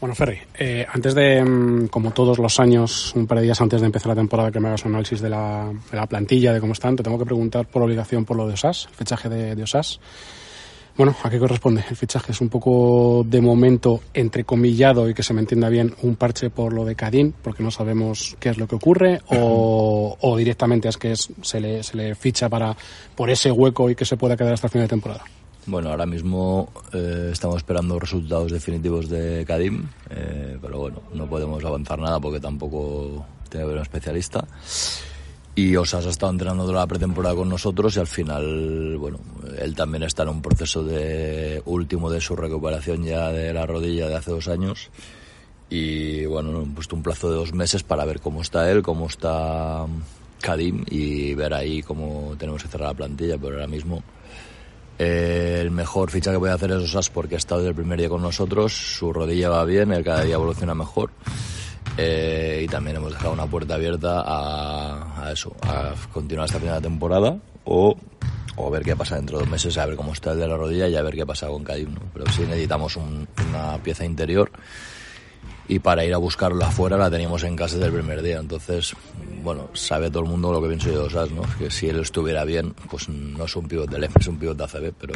Bueno, Ferry, eh, antes de, mm, como todos los años, un par de días antes de empezar la temporada, que me hagas un análisis de la, de la plantilla, de cómo están, te tengo que preguntar por obligación por lo de Osas, el fichaje de, Osas. Bueno, ¿a qué corresponde? El fichaje es un poco de momento entrecomillado y que se me entienda bien un parche por lo de Cadín, porque no sabemos qué es lo que ocurre, o, o directamente es que es- se, le, se le ficha para por ese hueco y que se pueda quedar hasta el final de temporada. Bueno, ahora mismo eh, estamos esperando resultados definitivos de Kadim, eh, pero bueno, no podemos avanzar nada porque tampoco tiene que haber un especialista. Y Osas ha estado entrenando toda la pretemporada con nosotros y al final, bueno, él también está en un proceso de último de su recuperación ya de la rodilla de hace dos años. Y bueno, hemos puesto un plazo de dos meses para ver cómo está él, cómo está Kadim y ver ahí cómo tenemos que cerrar la plantilla, pero ahora mismo eh, el mejor ficha que puede hacer es Osas porque ha estado desde el primer día con nosotros, su rodilla va bien, él cada día evoluciona mejor. Eh, y también hemos dejado una puerta abierta a, a eso, a continuar esta primera temporada o, o a ver qué pasa dentro de dos meses, a ver cómo está el de la rodilla y a ver qué pasa con Kadim. ¿no? Pero sí necesitamos un- una pieza interior y para ir a buscarla afuera la teníamos en casa desde el primer día. Entonces, bueno, sabe todo el mundo lo que pienso yo de Osas, ¿no? Que si él estuviera bien, pues no es un pivot del EF, es un pivot de ACB, pero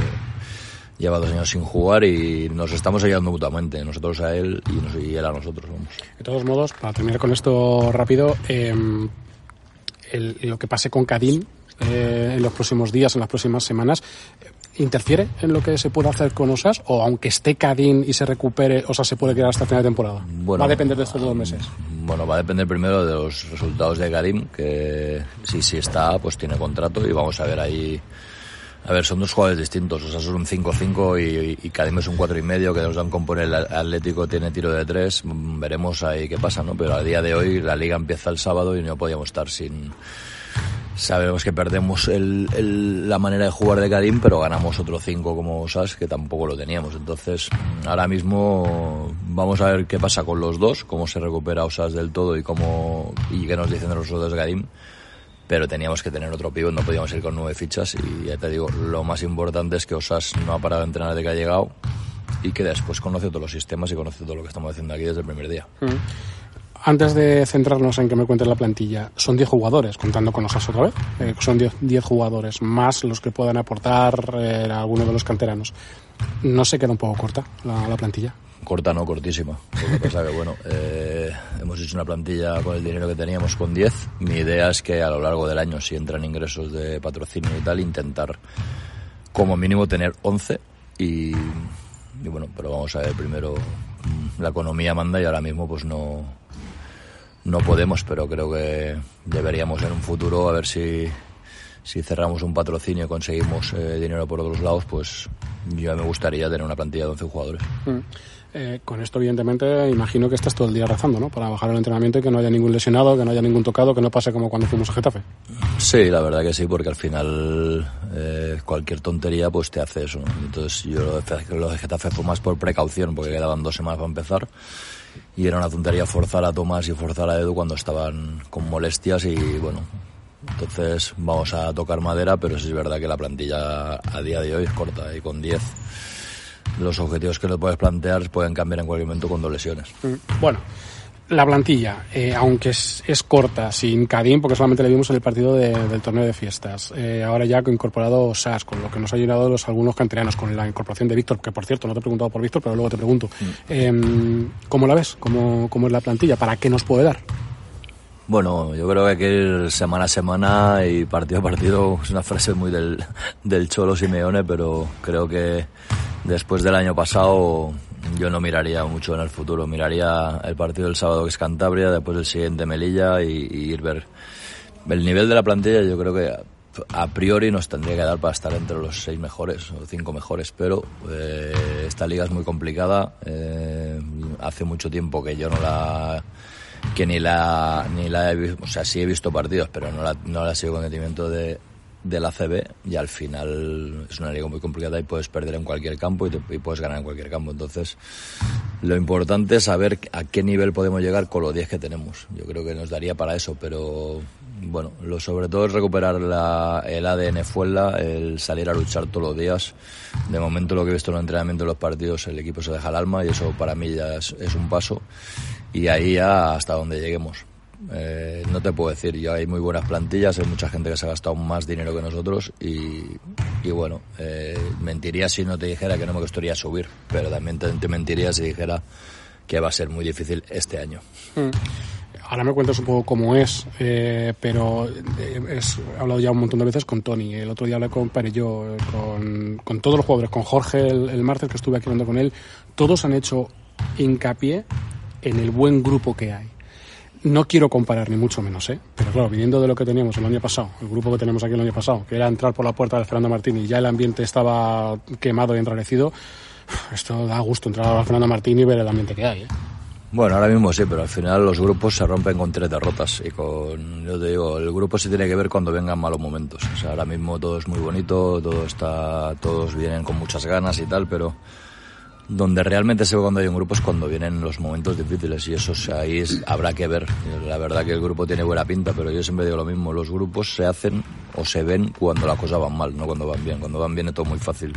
lleva dos años sin jugar y nos estamos ayudando mutuamente, nosotros a él y, nos- y él a nosotros, vamos. De todos modos, para terminar con esto rápido, eh, el- lo que pase con Cadín eh, en los próximos días, en las próximas semanas, ¿interfiere en lo que se puede hacer con Osas? ¿O aunque esté Cadín y se recupere, Osas se puede quedar hasta final de temporada? Bueno, Va a depender de estos dos meses. Bueno, va a depender primero de los resultados de Karim, que si sí está, pues tiene contrato y vamos a ver ahí. A ver, son dos jugadores distintos. O sea, son un 5-5 y, y Karim es un 4,5 que nos dan componer el Atlético, tiene tiro de 3. Mm, Veremos ahí qué pasa, ¿no? Pero a día de hoy la liga empieza el sábado y no podíamos estar sin. Sabemos que perdemos el, el- la manera de jugar de Karim, pero ganamos otro 5 como Osas, que tampoco lo teníamos. Entonces, mm, ahora mismo vamos a ver qué pasa con los dos, cómo se recupera Osas del todo y cómo y qué nos dicen los otros de Karim. Pero teníamos que tener otro pivot, no podíamos ir con nueve fichas y ya te digo, lo más importante es que Osas no ha parado de entrenar desde que ha llegado y que después conoce todos los sistemas y conoce todo lo que estamos haciendo aquí desde el primer día. Antes de centrarnos en que me cuentes la plantilla, son 10 jugadores, contando con Osas otra vez. Eh, son 10 10 jugadores, más los que puedan aportar eh, alguno de los canteranos. No se queda un poco corta la, la plantilla. Corta no, cortísima. Lo que pasa que, bueno, eh, hemos hecho una plantilla con el dinero que teníamos con 10. Mi idea es que a lo largo del año, si entran ingresos de patrocinio y tal, intentar como mínimo tener 11 y, y bueno, pero vamos a ver primero mm, la economía manda y ahora mismo pues no no podemos, pero creo que deberíamos en un futuro a ver si si cerramos un patrocinio y conseguimos eh, dinero por otros lados, pues yo me gustaría tener una plantilla de 11 jugadores. Mm. Eh, con esto, evidentemente, imagino que estás todo el día rezando, ¿no? Para bajar el entrenamiento y que no haya ningún lesionado, que no haya ningún tocado, que no pase como cuando fuimos a Getafe. Sí, la verdad que sí, porque al final eh, cualquier tontería pues te hace eso. ¿no? Entonces yo lo de, lo de Getafe fue más por precaución, porque quedaban dos semanas para empezar y era una tontería forzar a Tomás y forzar a Edu cuando estaban con molestias y bueno, entonces vamos a tocar madera, pero es verdad que la plantilla a día de hoy es corta y con 10 los objetivos que le puedes plantear pueden cambiar en cualquier momento con dos lesiones. Bueno, la plantilla, eh, aunque es, es corta, sin Cadín, porque solamente le vimos en el partido de- del torneo de fiestas. Eh, ahora ya ha incorporado SAS, con lo que nos ha ayudado los algunos canteranos, con la incorporación de Víctor, que por cierto no te he preguntado por Víctor, pero luego te pregunto. Eh, ¿Cómo la ves? ¿Cómo, ¿Cómo es la plantilla? ¿Para qué nos puede dar? Bueno, yo creo que hay que ir semana a semana y partido a partido. Es una frase muy del, del Cholo Simeone, pero creo que después del año pasado yo no miraría mucho en el futuro. Miraría el partido del sábado que es Cantabria, después el siguiente Melilla y, y ir ver el nivel de la plantilla. Yo creo que a priori nos tendría que dar para estar entre los seis mejores o cinco mejores, pero eh, esta liga es muy complicada. Eh, hace mucho tiempo que yo no la que ni la ni la he o sea, sí he visto partidos, pero no la, no la he sido con detenimiento de, de la CB y al final es una liga muy complicada y puedes perder en cualquier campo y, te, y, puedes ganar en cualquier campo. Entonces, lo importante es saber a qué nivel podemos llegar con los 10 que tenemos. Yo creo que nos daría para eso, pero bueno, lo sobre todo es recuperar la, el ADN Fuela, el salir a luchar todos los días. De momento lo que he visto en el entrenamiento de los partidos, el equipo se deja el alma y eso para mí ya es, es un paso. Y ahí ya hasta donde lleguemos. Eh, no te puedo decir, yo hay muy buenas plantillas, hay mucha gente que se ha gastado más dinero que nosotros y, y bueno, eh, mentiría si no te dijera que no me gustaría subir, pero también te, te, mentiría si dijera que va a ser muy difícil este año. Mm. Ahora me cuentas un poco cómo es, eh, pero es, he hablado ya un montón de veces con Tony. El otro día hablé con Perello, con, con todos los jugadores, con Jorge el, el martes que estuve aquí hablando con él. Todos han hecho hincapié en el buen grupo que hay. No quiero comparar ni mucho menos, ¿eh? pero claro, viniendo de lo que teníamos el año pasado, el grupo que tenemos aquí el año pasado, que era entrar por la puerta de Fernando Martín y ya el ambiente estaba quemado y enrarecido, esto da gusto entrar a Fernando Martín y ver el ambiente que hay. ¿eh? Bueno, ahora mismo sí, pero al final los grupos se rompen con tres derrotas y con, yo te digo, el grupo se tiene que ver cuando vengan malos momentos. O sea, ahora mismo todo es muy bonito, todo está, todos vienen con muchas ganas y tal, pero donde realmente se ve cuando hay un grupo es cuando vienen los momentos difíciles y eso ahí es, habrá que ver. La verdad que el grupo tiene buena pinta, pero yo siempre digo lo mismo, los grupos se hacen o se ven cuando las cosas van mal, no cuando van bien. Cuando van bien es todo muy fácil.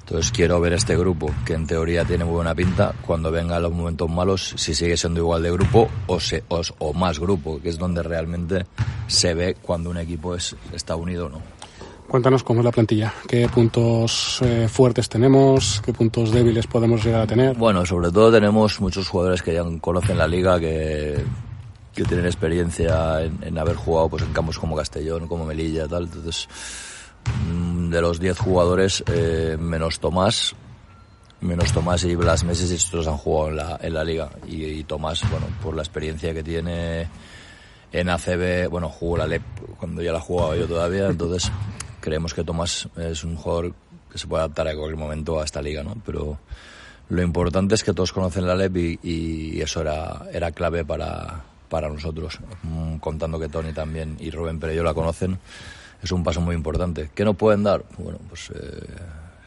Entonces quiero ver este grupo, que en teoría tiene muy buena pinta, cuando vengan los momentos malos, si sigue siendo igual de grupo o, se, o, o más grupo, que es donde realmente se ve cuando un equipo es, está unido o no. Cuéntanos cómo es la plantilla, qué puntos eh, fuertes tenemos, qué puntos débiles podemos llegar a tener. Bueno, sobre todo tenemos muchos jugadores que ya conocen la liga, que, que tienen experiencia en, en, haber jugado pues en campos como Castellón, como Melilla, tal. Entonces, mm, de los 10 jugadores, eh, menos Tomás, menos Tomás y Blas Meses, estos han jugado en la, en la liga. Y, y Tomás, bueno, por la experiencia que tiene en ACB, bueno, jugó la LEP cuando ya la jugaba yo todavía, entonces creemos que Tomás es un jugador que se puede adaptar a cualquier momento a esta liga, ¿no? Pero lo importante es que todos conocen la LEP y, y eso era, era clave para, para nosotros. Mm, contando que Tony también y Rubén Perello la conocen, es un paso muy importante. ¿Qué nos pueden dar? Bueno, pues eh,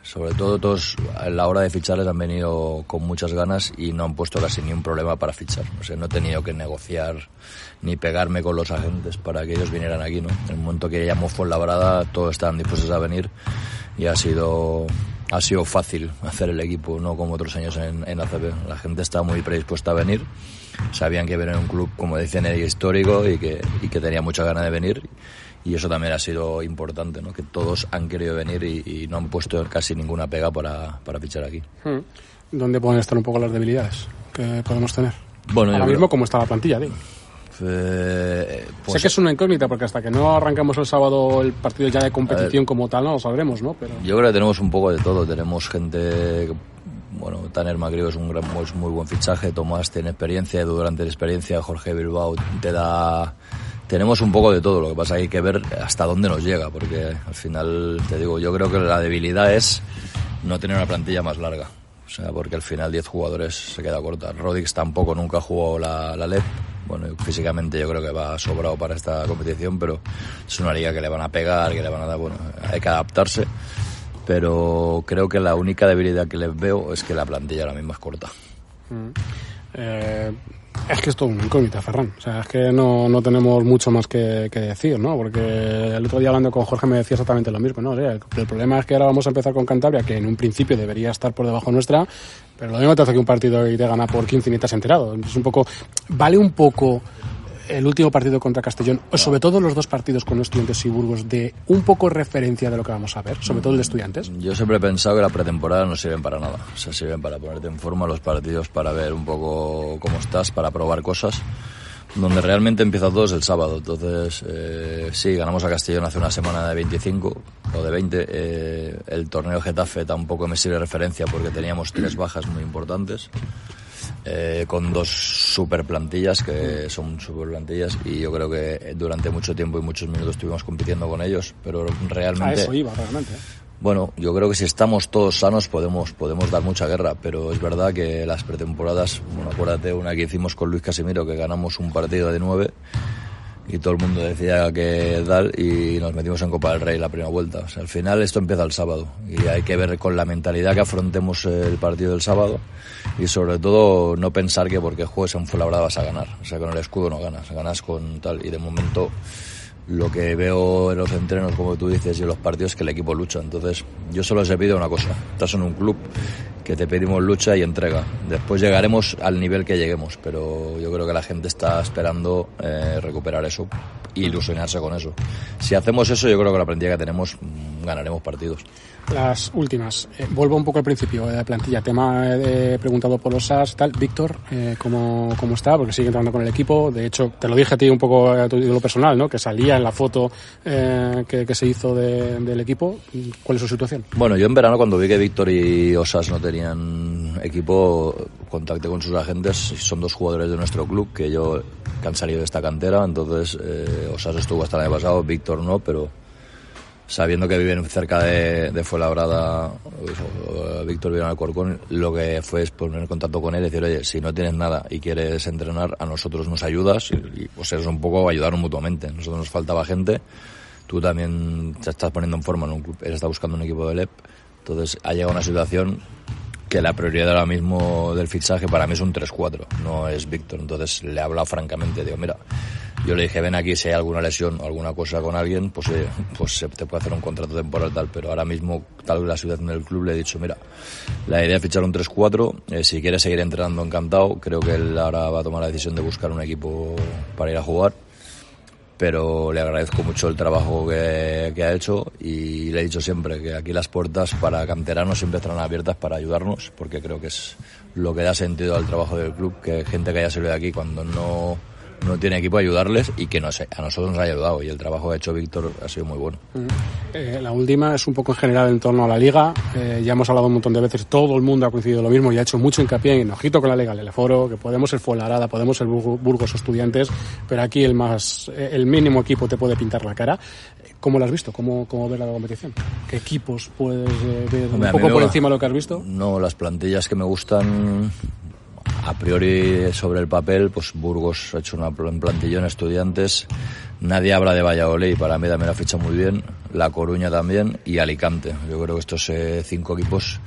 sobre todo todos a la hora de ficharles han venido con muchas ganas y no han puesto casi ni un problema para fichar. O sea, no he tenido que negociar ni pegarme con los agentes para que ellos vinieran aquí, ¿no? En el momento que llamó Fuenlabrada, todos estaban dispuestos a venir y ha sido ha sido fácil hacer el equipo, no como otros años en, en ACB. La gente está muy predispuesta a venir, sabían que venía un club, como dicen, histórico y que, y que tenía mucha ganas de venir y eso también ha sido importante, ¿no? que todos han querido venir y, y no han puesto casi ninguna pega para, para fichar aquí. ¿Dónde pueden estar un poco las debilidades que podemos tener? Bueno, Ahora mismo, ¿cómo está la plantilla? Digo? Eh, pues... Sé que es una incógnita porque hasta que no arrancamos el sábado el partido ya de competición como tal no lo sabremos, ¿no? Pero... Yo creo que tenemos un poco de todo. Tenemos gente bueno, Tanner Magrio es un gran, es muy buen fichaje, Tomás tiene experiencia, Edu durante la experiencia, Jorge Bilbao te da tenemos un poco de todo, lo que pasa que hay que ver hasta dónde nos llega, porque al final, te digo, yo creo que la debilidad es no tener una plantilla más larga. O sea, porque al final 10 jugadores se queda corta. Rodix tampoco nunca jugó la, la LEP. Bueno, físicamente yo creo que va sobrado para esta competición, pero es una liga que le van a pegar, que le van a dar, bueno, hay que adaptarse. Pero creo que la única debilidad que les veo es que la plantilla ahora mismo es corta. Mm. Eh, es que es todo una incógnita, Ferran. O sea, es que no, no tenemos mucho más que, decir, ¿no? Porque el otro día hablando con Jorge me decía exactamente lo mismo, ¿no? O sea, el, problema es que ahora vamos a empezar con Cantabria, que en un principio debería estar por debajo nuestra, pero lo mismo te hace que un partido y te gana por 15 y te has enterado. Es un poco... Vale un poco el último partido contra Castellón, sobre todo los dos partidos con los estudiantes y Burgos, de un poco referencia de lo que vamos a ver, sobre todo el de estudiantes? Yo siempre he pensado que la pretemporada no sirven para nada. O sea, sirven para ponerte en forma los partidos, para ver un poco cómo estás, para probar cosas. Donde realmente empieza todo es el sábado. Entonces, eh, sí, ganamos a Castellón hace una semana de 25 o de 20. Eh, el torneo Getafe tampoco me sirve de referencia porque teníamos tres bajas muy importantes. Eh, con dos super plantillas, que son super plantillas, y yo creo que durante mucho tiempo y muchos minutos estuvimos compitiendo con ellos, pero realmente... A eso iba, realmente. Bueno, yo creo que si estamos todos sanos podemos, podemos dar mucha guerra, pero es verdad que las pretemporadas, bueno, acuérdate una que hicimos con Luis Casimiro, que ganamos un partido de nueve y todo el mundo decía que tal y nos metimos en Copa del Rey la primera vuelta. O sea, al final esto empieza el sábado y hay que ver con la mentalidad que afrontemos el partido del sábado y sobre todo no pensar que porque juegues en Fuenlabrada vas a ganar. O sea, con el escudo no ganas, ganas con tal y de momento lo que veo en los entrenos, como tú dices, y en los partidos que el equipo lucha. Entonces, yo solo os he pedido una cosa. Estás en un club que te pedimos lucha y entrega. Después llegaremos al nivel que lleguemos, pero yo creo que la gente está esperando eh, recuperar eso e ilusionarse con eso. Si hacemos eso, yo creo que la plantilla que tenemos mm, ganaremos partidos. Las últimas. Eh, vuelvo un poco al principio de la plantilla. Tema eh, preguntado por los SAS, tal. Víctor, eh, ¿cómo, ¿cómo, está? Porque sigue entrando con el equipo. De hecho, te lo dije a ti un poco a tu lo personal, ¿no? Que salía en la foto eh, que, que, se hizo de, del equipo. ¿Cuál es su situación? Bueno, yo en verano cuando vi que Víctor y Osas no tenían equipo, contacté con sus agentes. Son dos jugadores de nuestro club que yo que han salido de esta cantera. Entonces, eh, Osas estuvo hasta el año pasado, Víctor no, pero sabiendo que viven cerca de, de Fuenlabrada, Víctor vive en Alcorcón, lo que fue es poner en contacto con él y decir, oye, si no tienes nada y quieres entrenar, a nosotros nos ayudas y, y pues es un poco ayudarnos mutuamente. Nosotros nos faltaba gente, tú también te estás poniendo en forma en un club, él está buscando un equipo de LEP, entonces ha llegado una situación que la prioridad ahora mismo del fichaje para mí es un 3-4, no es Víctor. Entonces le he hablado francamente, digo, mira, yo le dije, ven aquí si hay alguna lesión o alguna cosa con alguien, pues, eh, pues se te puede hacer un contrato temporal tal, pero ahora mismo, tal la situación del club, le he dicho, mira, la idea es fichar un 3-4, eh, si quiere seguir entrenando encantado, creo que él ahora va a tomar la decisión de buscar un equipo para ir a jugar pero le agradezco mucho el trabajo que, que, ha hecho y le he dicho siempre que aquí las puertas para canteranos siempre estarán abiertas para ayudarnos, porque creo que es lo que da sentido al trabajo del club, que gente que haya salido de aquí cuando no no tiene equipo a ayudarles y que no sé, a nosotros nos ha ayudado y el trabajo que ha hecho Víctor ha sido muy bueno. Eh, la última es un poco en general en torno a la liga. Eh, ya hemos hablado un montón de veces, todo el mundo ha coincidido lo mismo y ha hecho mucho hincapié en ojito con la liga, el foro, que podemos ser Fuenlabrada, podemos ser Burgos o Estudiantes, pero aquí el más, eh, el mínimo equipo te puede pintar la cara. ¿Cómo lo has visto? ¿Cómo, cómo ves la competición? ¿Qué equipos puedes ver Hombre, un poco por encima de lo que has visto? No, las plantillas que me gustan a priori sobre el papel, pues Burgos ha hecho una plantilla en estudiantes. Nadie habla de Valladolid, para mí también la ficha muy bien. La Coruña también y Alicante. Yo creo que estos eh, cinco equipos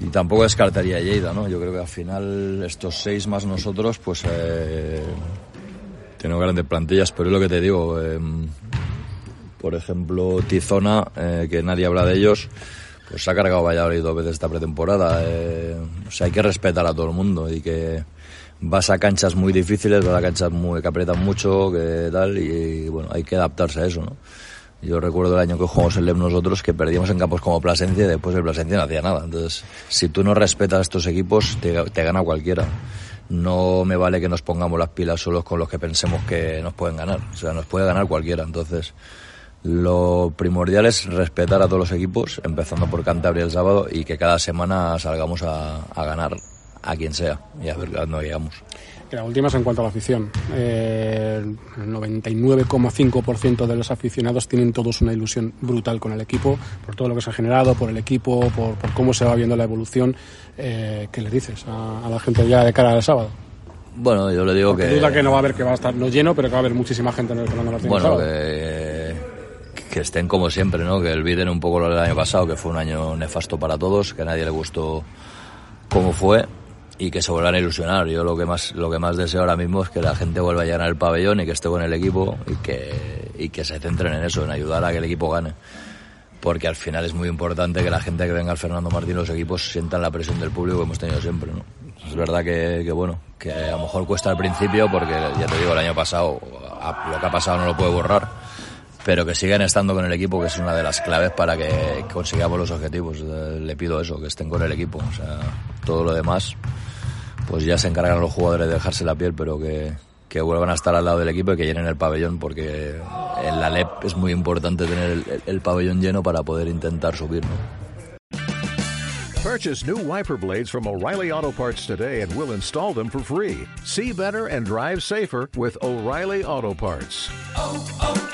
y tampoco descartaría Lleida, ¿no? Yo creo que al final estos seis más nosotros, pues eh, tenemos grandes plantillas, pero es lo que te digo. Eh, por ejemplo, Tizona, eh, que nadie habla de ellos pues se ha cargado Valladolid dos veces esta pretemporada. Eh, o sea, hay que respetar a todo el mundo y que vas a canchas muy difíciles, vas a canchas muy, que aprietan mucho, que tal, y bueno, hay que adaptarse a eso, ¿no? Yo recuerdo el año que jugamos el LEP nosotros que perdíamos en campos como Plasencia y después el Plasencia no hacía nada. Entonces, si tú no respetas estos equipos, te, te gana cualquiera. No me vale que nos pongamos las pilas solos con los que pensemos que nos pueden ganar. O sea, nos puede ganar cualquiera. Entonces, lo primordial es respetar a todos los equipos, empezando por Cantabria el sábado y que cada semana salgamos a, a ganar a quien sea y a ver dónde llegamos. La última es en cuanto a la afición. Eh, el 99,5% de los aficionados tienen todos una ilusión brutal con el equipo, por todo lo que se ha generado, por el equipo, por, por cómo se va viendo la evolución. Eh, ¿Qué le dices a, a, la gente ya de cara al sábado? Bueno, yo le digo Porque que... duda que no va a haber que va a estar no lleno, pero que va a haber muchísima gente en el Fernando Martín. Bueno, que que estén como siempre, ¿no? Que olviden un poco lo del año pasado, que fue un año nefasto para todos, que a nadie le gustó cómo fue y que se vuelvan a ilusionar. Yo lo que más lo que más deseo ahora mismo es que la gente vuelva a llenar el pabellón y que esté con el equipo y que y que se centren en eso, en ayudar a que el equipo gane. Porque al final es muy importante que la gente que venga al Fernando Martín, los equipos sientan la presión del público que hemos tenido siempre, ¿no? Es verdad que, que bueno, que a lo mejor cuesta al principio porque ya te digo, el año pasado lo que ha pasado no lo puede borrar pero que sigan estando con el equipo, que es una de las claves para que consigamos los objetivos. Le pido eso, que estén con el equipo. O sea, todo lo demás, pues ya se encargan los jugadores de dejarse la piel, pero que, que vuelvan a estar al lado del equipo y que llenen el pabellón, porque en la LEP es muy importante tener el, el, el pabellón lleno para poder intentar subir. ¿no? Purchase new wiper blades from O'Reilly Auto Parts today and we'll install them for free. See better and drive safer with O'Reilly Auto Parts. oh, oh,